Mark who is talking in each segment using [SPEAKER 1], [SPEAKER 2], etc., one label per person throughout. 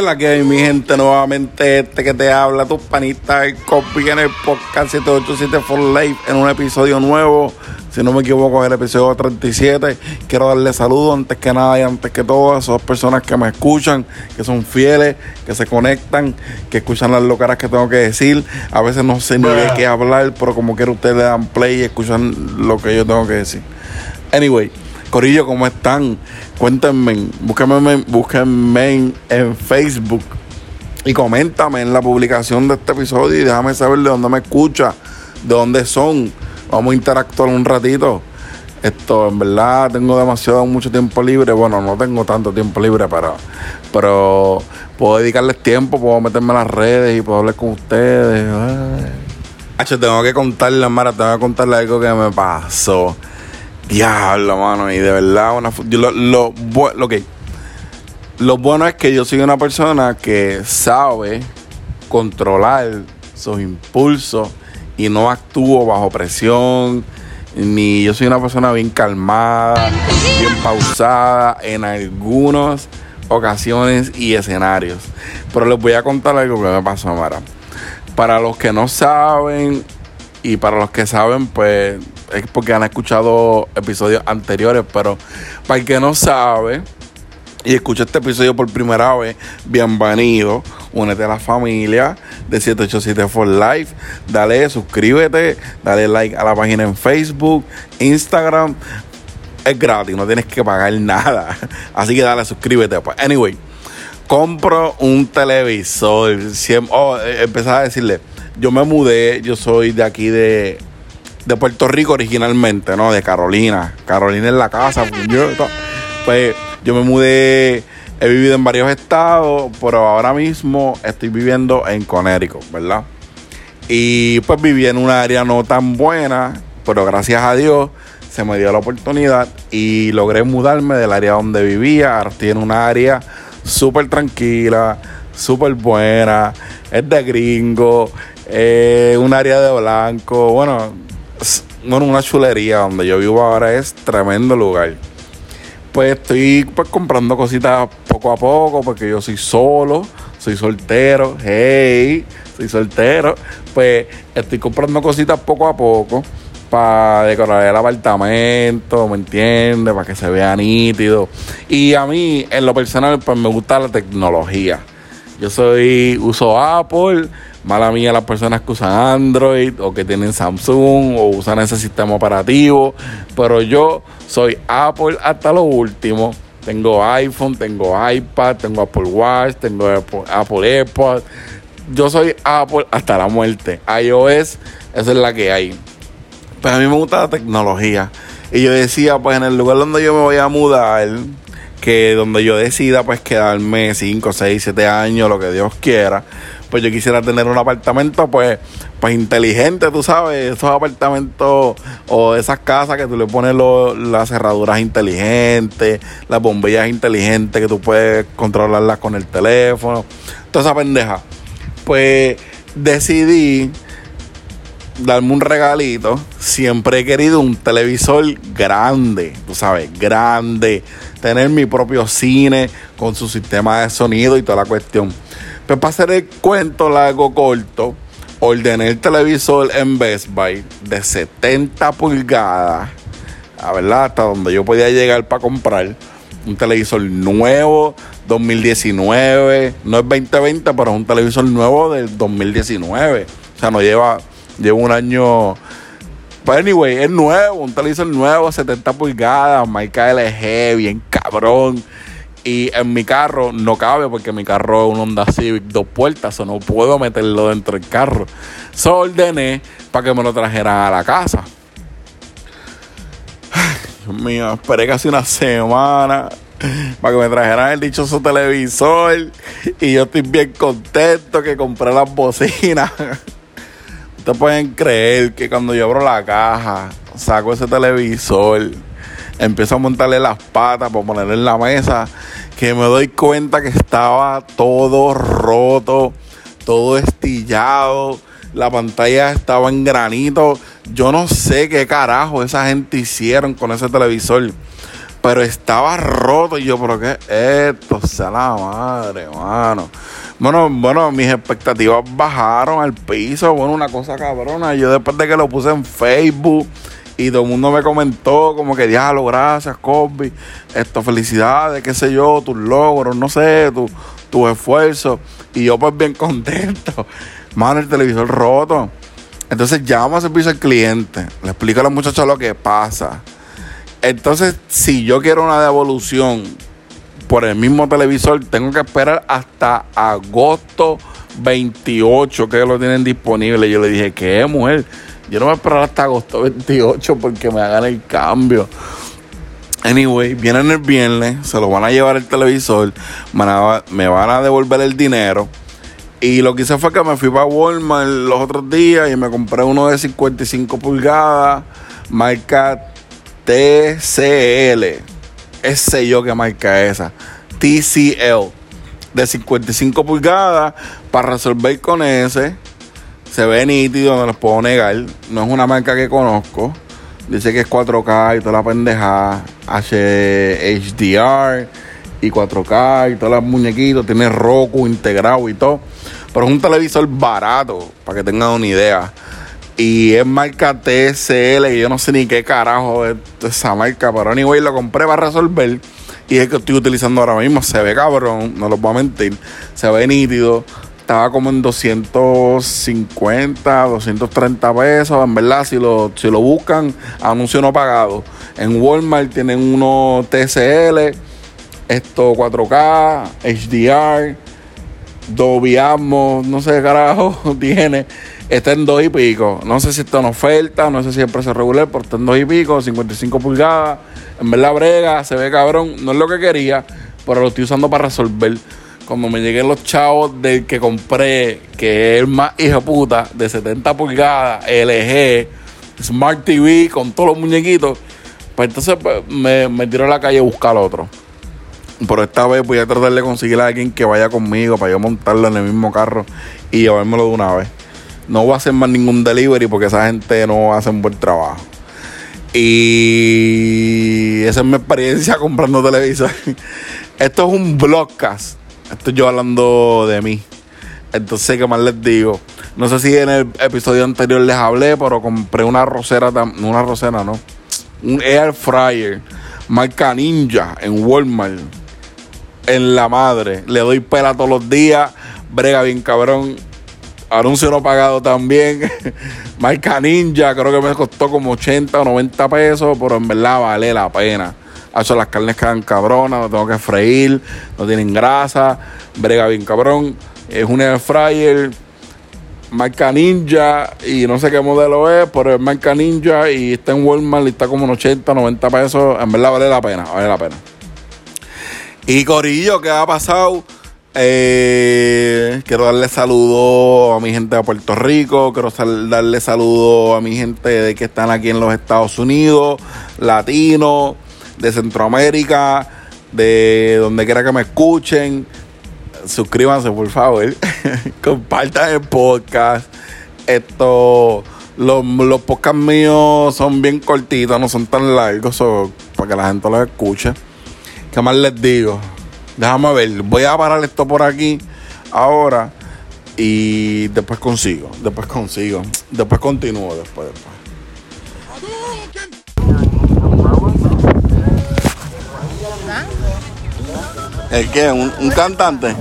[SPEAKER 1] Que la que hay, mi gente, nuevamente este que te habla, tu panita, el copy en el podcast 787 for Life, en un episodio nuevo. Si no me equivoco, es el episodio 37. Quiero darle saludos antes que nada y antes que todo a esas personas que me escuchan, que son fieles, que se conectan, que escuchan las locaras que tengo que decir. A veces no sé ni de qué hablar, pero como quiera ustedes le dan play y escuchan lo que yo tengo que decir. Anyway. Corillo, ¿cómo están? Cuéntenme, búsquenme, búsquenme en, Facebook y coméntame en la publicación de este episodio y déjame saber de dónde me escucha, de dónde son. Vamos a interactuar un ratito. Esto, en verdad, tengo demasiado mucho tiempo libre. Bueno, no tengo tanto tiempo libre, pero, pero puedo dedicarles tiempo, puedo meterme en las redes y puedo hablar con ustedes. Ay. Tengo que contarle, Mara, tengo que contarle algo que me pasó. Diablo, mano. Y de verdad, una, lo, lo, lo, que, lo bueno es que yo soy una persona que sabe controlar sus impulsos y no actúo bajo presión. Ni yo soy una persona bien calmada, bien pausada en algunas ocasiones y escenarios. Pero les voy a contar algo que me pasó, Mara. Para los que no saben y para los que saben, pues es porque han escuchado episodios anteriores, pero para el que no sabe y escucha este episodio por primera vez, bienvenido. Únete a la familia de 787 for Life. Dale, suscríbete, dale like a la página en Facebook, Instagram. Es gratis, no tienes que pagar nada. Así que dale, suscríbete. Pues, anyway, compro un televisor. oh, eh, empezaba a decirle, yo me mudé, yo soy de aquí de de Puerto Rico originalmente, ¿no? De Carolina. Carolina en la casa. Pues yo me mudé, he vivido en varios estados, pero ahora mismo estoy viviendo en Connecticut, ¿verdad? Y pues viví en una área no tan buena, pero gracias a Dios se me dio la oportunidad y logré mudarme del área donde vivía. Ahora estoy en una área súper tranquila, súper buena, es de gringo, es un área de blanco. Bueno, bueno, una chulería donde yo vivo ahora es tremendo lugar. Pues estoy pues, comprando cositas poco a poco porque yo soy solo, soy soltero, hey, soy soltero. Pues estoy comprando cositas poco a poco para decorar el apartamento, ¿me entiendes? Para que se vea nítido. Y a mí, en lo personal, pues me gusta la tecnología. Yo soy, uso Apple Mala mía las personas que usan Android o que tienen Samsung o usan ese sistema operativo. Pero yo soy Apple hasta lo último. Tengo iPhone, tengo iPad, tengo Apple Watch, tengo Apple, AirPods. Yo soy Apple hasta la muerte. iOS, esa es la que hay. Pues a mí me gusta la tecnología. Y yo decía, pues en el lugar donde yo me voy a mudar, que donde yo decida pues quedarme 5, 6, 7 años, lo que Dios quiera, pues yo quisiera tener un apartamento pues, pues inteligente, tú sabes, esos apartamentos o esas casas que tú le pones las cerraduras inteligentes, las bombillas inteligentes que tú puedes controlarlas con el teléfono, toda esa pendeja. Pues decidí darme un regalito. Siempre he querido un televisor grande, tú sabes, grande. Tener mi propio cine con su sistema de sonido y toda la cuestión. Pues para hacer el cuento largo corto, ordené el televisor en Best Buy de 70 pulgadas, verdad, hasta donde yo podía llegar para comprar un televisor nuevo, 2019, no es 2020, pero es un televisor nuevo del 2019. O sea, no lleva, lleva un año. Pero anyway, es nuevo, un televisor nuevo, 70 pulgadas, marca LG, bien cabrón. Y en mi carro no cabe porque mi carro es un Honda Civic dos puertas, o no puedo meterlo dentro del carro. So ordené para que me lo trajeran a la casa. Dios mío, esperé casi una semana para que me trajeran el dichoso televisor. Y yo estoy bien contento que compré las bocinas. Ustedes pueden creer que cuando yo abro la caja, saco ese televisor empiezo a montarle las patas para ponerle en la mesa, que me doy cuenta que estaba todo roto, todo estillado, la pantalla estaba en granito. Yo no sé qué carajo esa gente hicieron con ese televisor. pero estaba roto. Y yo, ¿pero qué es esto? Sea la madre, mano. Bueno, bueno, mis expectativas bajaron al piso. Bueno, una cosa cabrona. Yo después de que lo puse en Facebook y todo el mundo me comentó como que diablo, gracias, Kobe. Esto, felicidades, qué sé yo, tus logros, no sé, tus tu esfuerzos. Y yo pues bien contento. Mano, el televisor roto. Entonces llamo a servicio al cliente. Le explico a la muchacha lo que pasa. Entonces, si yo quiero una devolución por el mismo televisor, tengo que esperar hasta agosto 28 que lo tienen disponible. Yo le dije, ¿qué, mujer? Yo no voy a esperar hasta agosto 28 porque me hagan el cambio. Anyway, vienen el viernes, se lo van a llevar el televisor, me van a devolver el dinero. Y lo que hice fue que me fui para Walmart los otros días y me compré uno de 55 pulgadas, marca TCL. Ese yo que marca esa. TCL. De 55 pulgadas para resolver con ese. Se ve nítido, no los puedo negar. No es una marca que conozco. Dice que es 4K y toda la pendeja. HDR y 4K y todas las muñequitos. Tiene Roku integrado y todo. Pero es un televisor barato, para que tengan una idea. Y es marca TCL, y yo no sé ni qué carajo es esa marca, pero anyway lo compré para resolver. Y es que estoy utilizando ahora mismo. Se ve cabrón, no los voy a mentir. Se ve nítido. Estaba como en 250, 230 pesos. En verdad, si lo, si lo buscan, anuncio no pagado. En Walmart tienen uno TCL, esto 4K, HDR, Dolby no sé qué carajo tiene. Está en dos y pico. No sé si está en oferta, no sé si es precio regular, pero está en dos y pico, 55 pulgadas. En verdad brega, se ve cabrón. No es lo que quería, pero lo estoy usando para resolver. Cuando me lleguen los chavos del que compré, que es el más hijo puta, de 70 pulgadas, LG, Smart TV, con todos los muñequitos, pues entonces pues, me, me tiro a la calle a buscar otro. Pero esta vez voy a tratar de conseguir a alguien que vaya conmigo para yo montarlo en el mismo carro y llevármelo de una vez. No voy a hacer más ningún delivery porque esa gente no hace un buen trabajo. Y esa es mi experiencia comprando televisor. Esto es un blogcast. Estoy yo hablando de mí. Entonces, ¿qué más les digo? No sé si en el episodio anterior les hablé, pero compré una rosera, una rosera, no. Un air fryer, marca Ninja, en Walmart. En la madre. Le doy pela todos los días. Brega bien cabrón anuncio no pagado también. Marca Ninja, creo que me costó como 80 o 90 pesos, pero en verdad vale la pena. Hecho, las carnes quedan cabronas, no tengo que freír, no tienen grasa, brega bien cabrón. Es un air fryer, marca Ninja, y no sé qué modelo es, pero es marca Ninja y está en Walmart y está como en 80, 90 pesos. En verdad vale la pena, vale la pena. Y Corillo, ¿qué ha pasado? Eh, quiero darle saludo a mi gente de Puerto Rico, quiero darle saludo a mi gente de que están aquí en los Estados Unidos, latinos, de Centroamérica, de donde quiera que me escuchen. Suscríbanse, por favor. Compartan el podcast. Esto, los, los podcasts míos son bien cortitos, no son tan largos, para que la gente los escuche. ¿Qué más les digo? Déjame ver, voy a parar esto por aquí ahora y después consigo, después consigo, después continúo, después, después. ¿El qué? ¿Un, un cantante?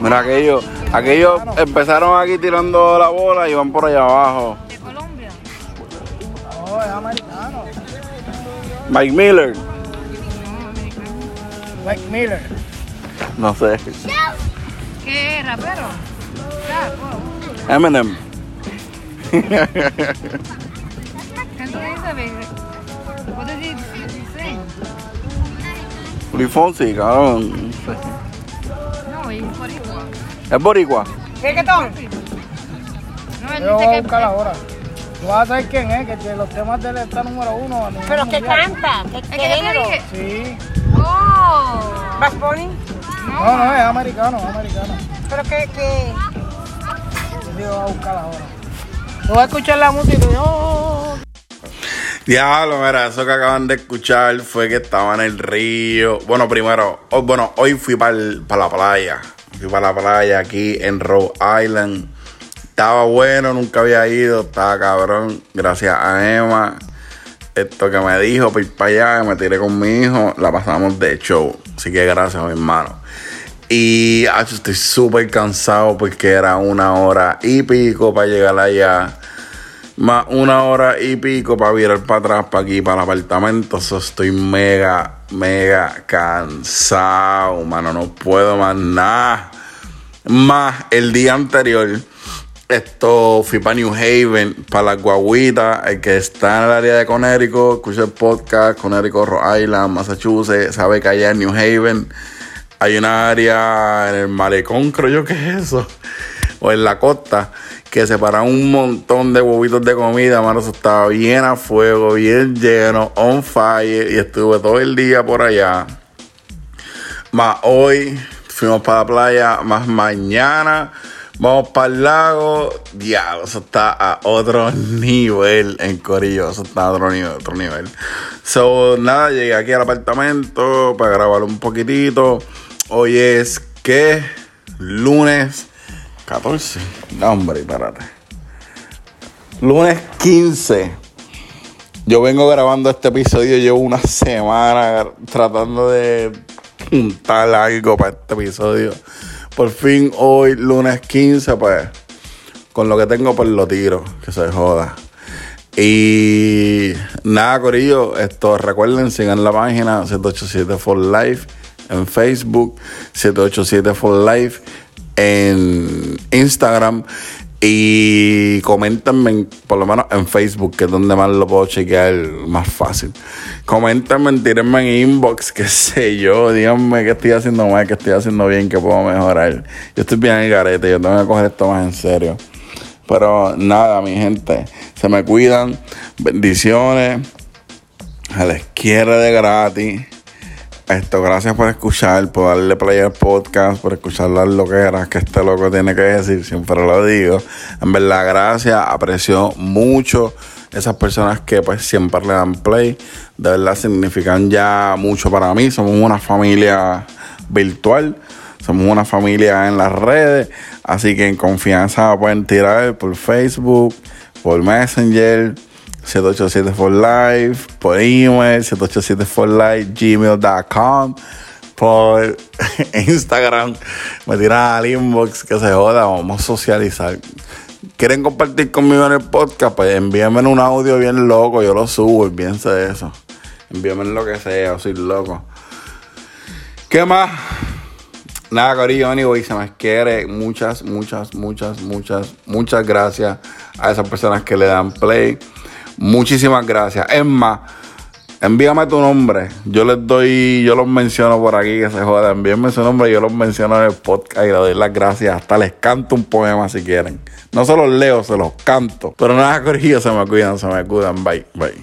[SPEAKER 1] Mira, aquellos, aquellos empezaron aquí tirando la bola y van por allá abajo.
[SPEAKER 2] ¿De Colombia?
[SPEAKER 3] No, es americano.
[SPEAKER 1] Mike Miller.
[SPEAKER 2] No, americano.
[SPEAKER 3] Mike Miller.
[SPEAKER 1] No sé.
[SPEAKER 2] ¿Qué es, rapero?
[SPEAKER 1] Eminem. Luis Fonsi, cabrón.
[SPEAKER 2] No, he
[SPEAKER 1] ¿Es boricua?
[SPEAKER 2] ¿Reggaetón? No,
[SPEAKER 3] Yo voy
[SPEAKER 2] dice
[SPEAKER 3] a
[SPEAKER 2] que...
[SPEAKER 3] buscar ahora. Tú vas a saber quién es, que de los temas de él está número uno.
[SPEAKER 4] Pero que
[SPEAKER 3] mundial.
[SPEAKER 4] canta, que,
[SPEAKER 2] Es
[SPEAKER 4] que género.
[SPEAKER 3] Sí.
[SPEAKER 2] ¡Oh!
[SPEAKER 4] Bad Bunny.
[SPEAKER 3] No, no, es americano, es americano.
[SPEAKER 4] Pero que, que
[SPEAKER 3] Yo digo, voy a buscar ahora. Tú vas a escuchar la música y yo...
[SPEAKER 1] Diablo, mira, eso que acaban de escuchar fue que estaba en el río. Bueno, primero, oh, bueno, hoy fui para la playa. Fui para la playa aquí en Rhode Island. Estaba bueno, nunca había ido, estaba cabrón. Gracias a Emma. Esto que me dijo, para ir para allá, me tiré con mi hijo, la pasamos de show. Así que gracias, mi hermano. Y ah, estoy súper cansado porque era una hora y pico para llegar allá. Más una hora y pico para virar para atrás, para aquí, para el apartamento. So, estoy mega, mega cansado, mano. No puedo más nada. Más el día anterior, esto fui para New Haven, para la guaguita, el que está en el área de Connecticut, escucha el podcast, Connecticut, Rhode Island, Massachusetts, sabe que allá en New Haven hay una área en el malecón, creo yo que es eso, o en la costa, que separa un montón de huevitos de comida, mano, eso estaba bien a fuego, bien lleno, on fire, y estuve todo el día por allá. Más hoy fuimos para la playa, más mañana vamos para el lago. Diablo, eso está a otro nivel en Corillo. Eso está a otro nivel, otro nivel. So, nada, llegué aquí al apartamento para grabar un poquitito. Hoy es que lunes 14. No, hombre, espérate. Lunes 15. Yo vengo grabando este episodio, llevo una semana tratando de juntar algo para este episodio. Por fin hoy, lunes 15, pues, con lo que tengo, pues lo tiro, que se joda. Y nada, Corillo, esto recuerden, sigan la página 787 for Life en Facebook, 787 for Life en Instagram. Y coméntenme, por lo menos en Facebook, que es donde más lo puedo chequear más fácil. Coméntenme, tírenme en inbox, qué sé yo, díganme qué estoy haciendo mal, qué estoy haciendo bien, qué puedo mejorar. Yo estoy bien en el garete, yo tengo que coger esto más en serio. Pero nada, mi gente, se me cuidan, bendiciones, se les quiere de gratis. Esto, gracias por escuchar, por darle play al podcast, por escuchar las loqueras que este loco tiene que decir, siempre lo digo. En verdad, gracias, aprecio mucho esas personas que pues siempre le dan play. De verdad significan ya mucho para mí. Somos una familia virtual, somos una familia en las redes, así que en confianza pueden tirar por Facebook, por Messenger. 787 for life, por email, 787 for life, gmail.com, por Instagram, me tiran al inbox que se joda, vamos a socializar. ¿Quieren compartir conmigo en el podcast? Pues envíenme un audio bien loco, yo lo subo, olvídense de eso. Envíenme lo que sea, soy loco. ¿Qué más? Nada, Corillo, anyway, se me quiere. Muchas, muchas, muchas, muchas, muchas gracias a esas personas que le dan play. Muchísimas gracias. Es más, envíame tu nombre. Yo les doy, yo los menciono por aquí que se joda. Envíenme su nombre, yo los menciono en el podcast y les doy las gracias. Hasta les canto un poema si quieren. No se los leo, se los canto. Pero nada, Corillo, se me cuidan, se me cuidan. Bye, bye.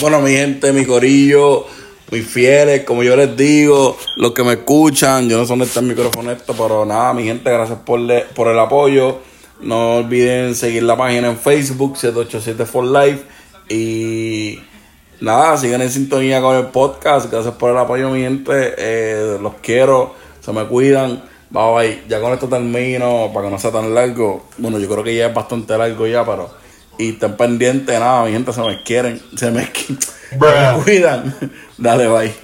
[SPEAKER 1] Bueno, mi gente, mi corillo, mis fieles, como yo les digo, los que me escuchan, yo no sé dónde está el micrófono esto, pero nada, mi gente, gracias por, le- por el apoyo. No olviden seguir la página en Facebook, 787 for Life. Y nada, sigan en sintonía con el podcast. Gracias por el apoyo, mi gente. Eh, los quiero, se me cuidan. Bye bye. Ya con esto termino para que no sea tan largo. Bueno, yo creo que ya es bastante largo ya, pero. Y estén pendientes, nada, mi gente, se me quieren. Se me, se me cuidan. Dale, bye.